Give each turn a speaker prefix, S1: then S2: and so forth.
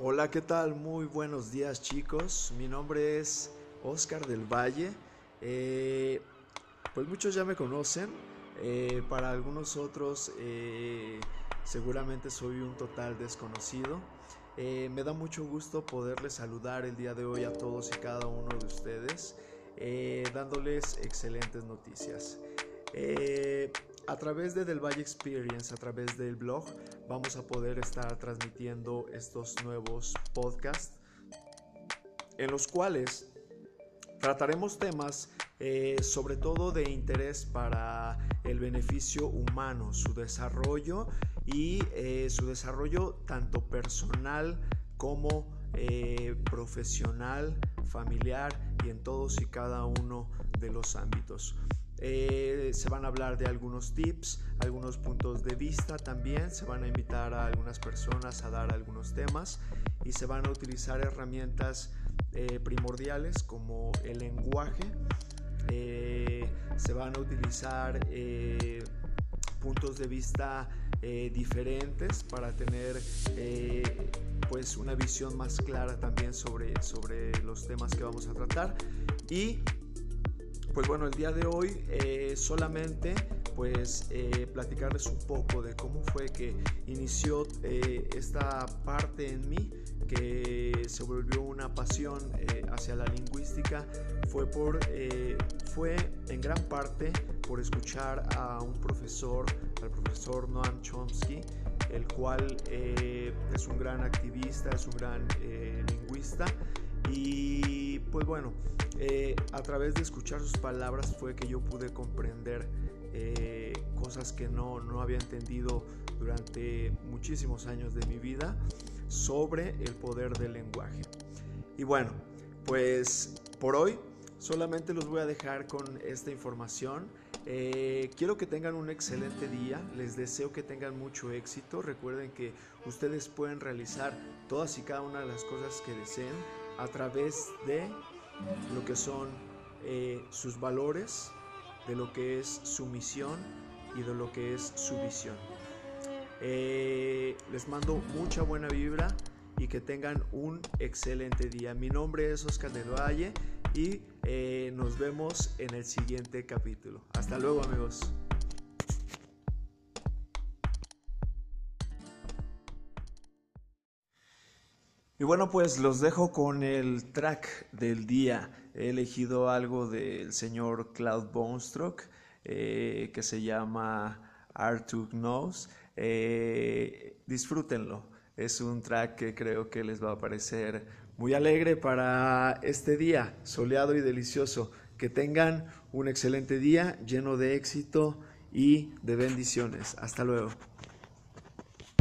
S1: Hola, ¿qué tal? Muy buenos días chicos. Mi nombre es Oscar del Valle. Eh, pues muchos ya me conocen. Eh, para algunos otros eh, seguramente soy un total desconocido. me da mucho gusto poderles saludar el día de hoy a todos y cada uno de ustedes, dándoles excelentes noticias. a través de Del Valle Experience, a través del blog, vamos a poder estar transmitiendo estos nuevos podcasts en los cuales trataremos temas eh, sobre todo de interés para el beneficio humano, su desarrollo y eh, su desarrollo tanto personal como eh, profesional, familiar y en todos y cada uno de los ámbitos. Eh, se van a hablar de algunos tips, algunos puntos de vista también, se van a invitar a algunas personas a dar algunos temas y se van a utilizar herramientas eh, primordiales como el lenguaje, eh, se van a utilizar puntos de vista diferentes para tener pues una visión más clara también sobre, sobre los temas que vamos a tratar. Y pues bueno, el día de hoy eh, solamente pues eh, platicarles un poco de cómo fue que inició eh, esta parte en mí que se volvió una pasión hacia la lingüística fue por fue en gran parte por escuchar a un profesor al profesor Noam Chomsky el cual es un gran activista es un gran lingüista y pues bueno, eh, a través de escuchar sus palabras fue que yo pude comprender eh, cosas que no, no había entendido durante muchísimos años de mi vida sobre el poder del lenguaje. Y bueno, pues por hoy solamente los voy a dejar con esta información. Eh, quiero que tengan un excelente día, les deseo que tengan mucho éxito. Recuerden que ustedes pueden realizar todas y cada una de las cosas que deseen a través de lo que son eh, sus valores, de lo que es su misión y de lo que es su visión. Eh, les mando mucha buena vibra y que tengan un excelente día. Mi nombre es Oscar del y eh, nos vemos en el siguiente capítulo. Hasta luego amigos. Y bueno, pues los dejo con el track del día. He elegido algo del señor Cloud Bonestruck eh, que se llama Artug Knows. Eh, disfrútenlo. Es un track que creo que les va a parecer muy alegre para este día soleado y delicioso. Que tengan un excelente día lleno de éxito y de bendiciones. Hasta luego.